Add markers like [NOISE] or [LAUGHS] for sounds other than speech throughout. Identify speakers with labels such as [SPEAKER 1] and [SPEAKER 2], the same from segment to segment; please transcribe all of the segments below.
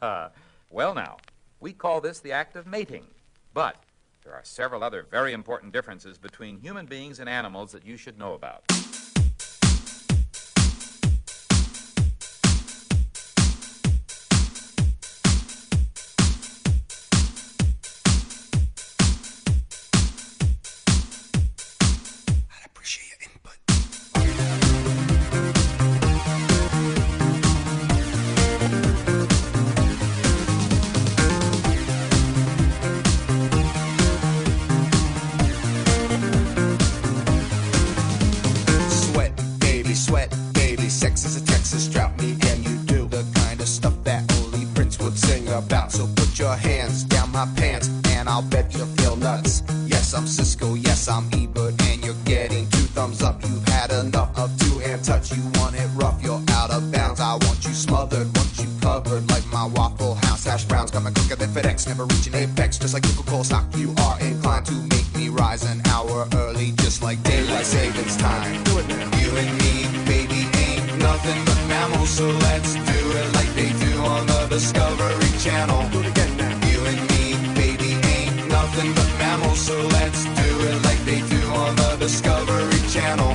[SPEAKER 1] [LAUGHS] well, now, we call this the act of mating. But there are several other very important differences between human beings and animals that you should know about.
[SPEAKER 2] want you smothered, want you covered like my Waffle House hash browns coming quicker than FedEx, never reaching apex. Just like typical stock, you are inclined to make me rise an hour early, just like daylight savings time. Do it now. You and me, baby, ain't nothing but mammals, so let's do it like they do on the Discovery Channel. Do it again now. You and me, baby, ain't nothing but mammals, so let's do it like they do on the Discovery Channel.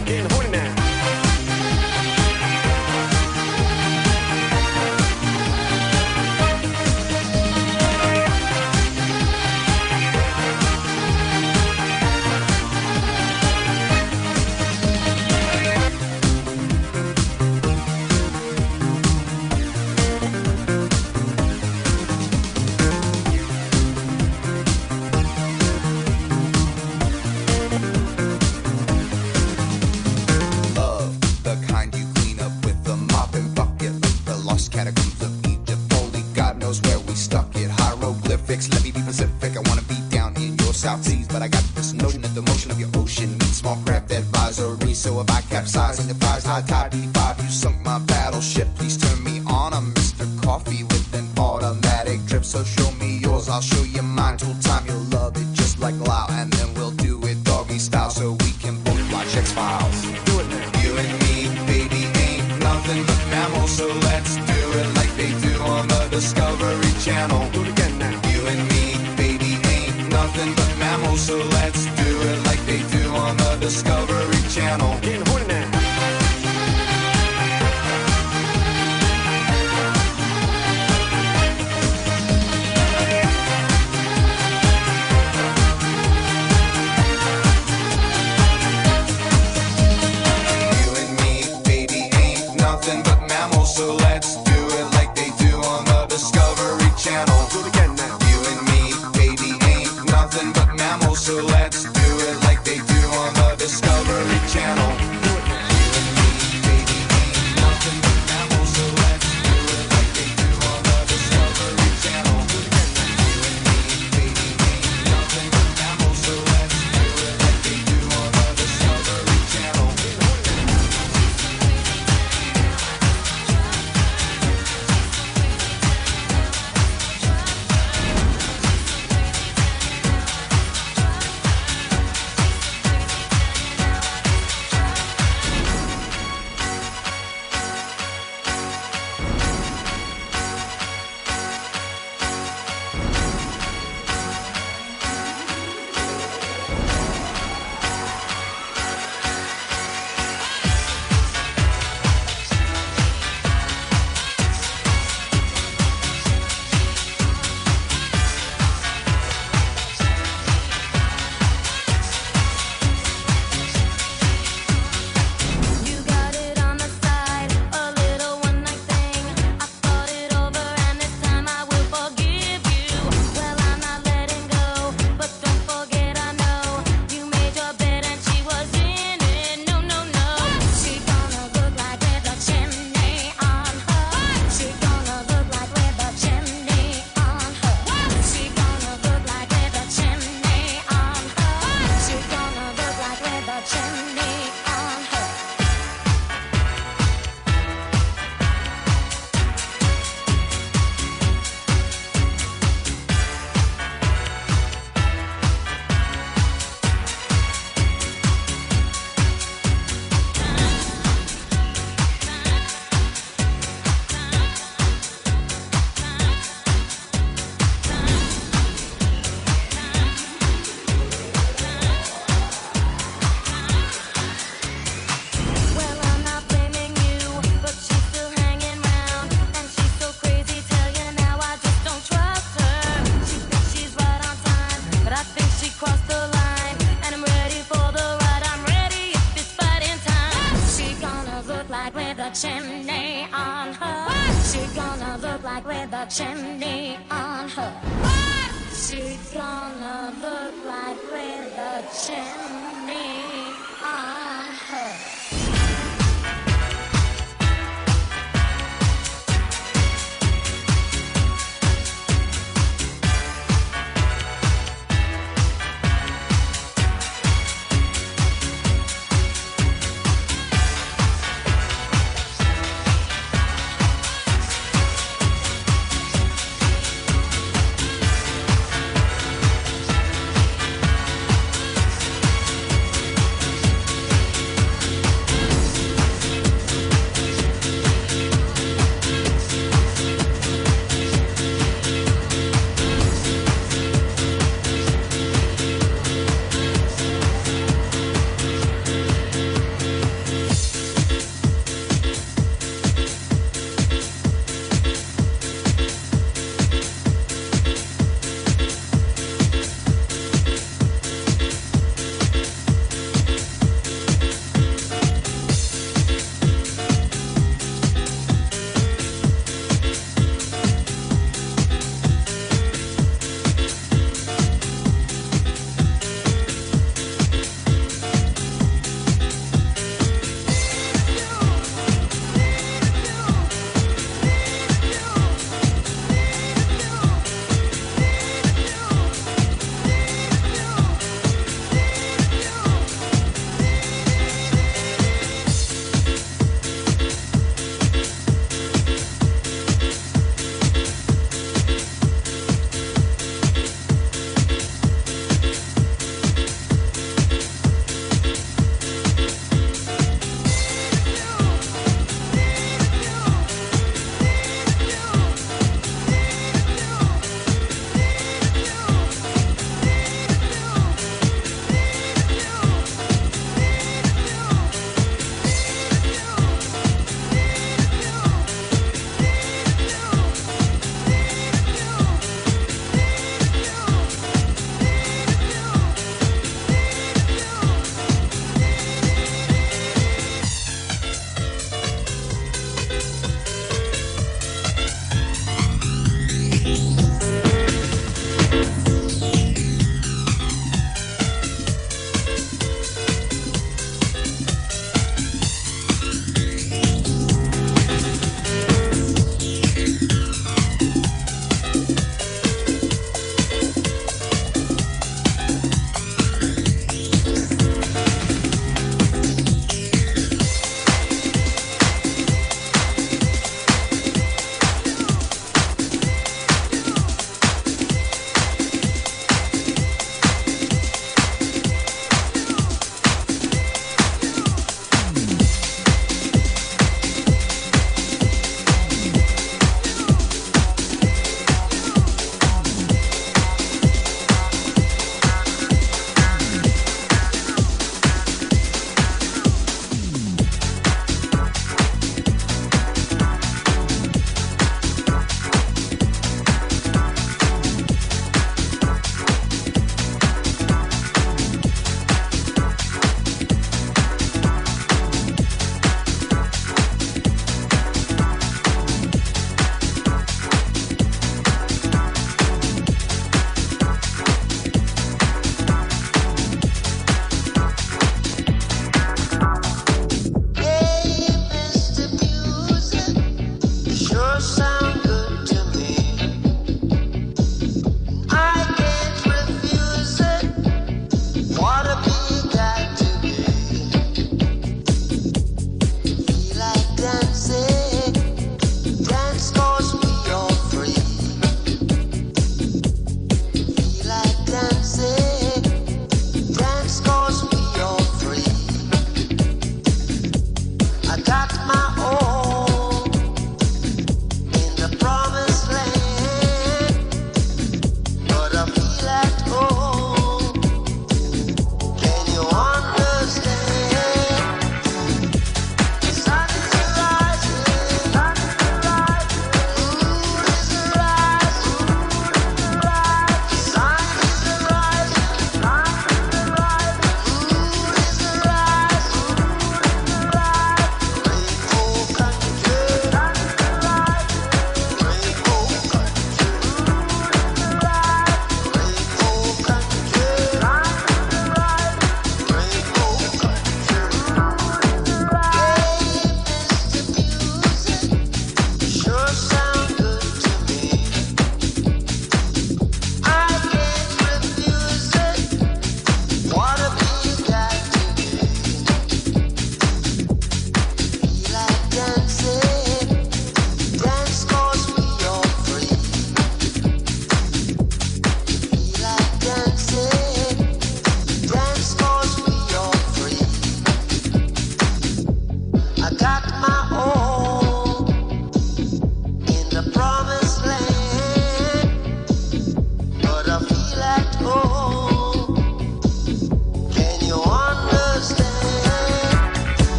[SPEAKER 2] also like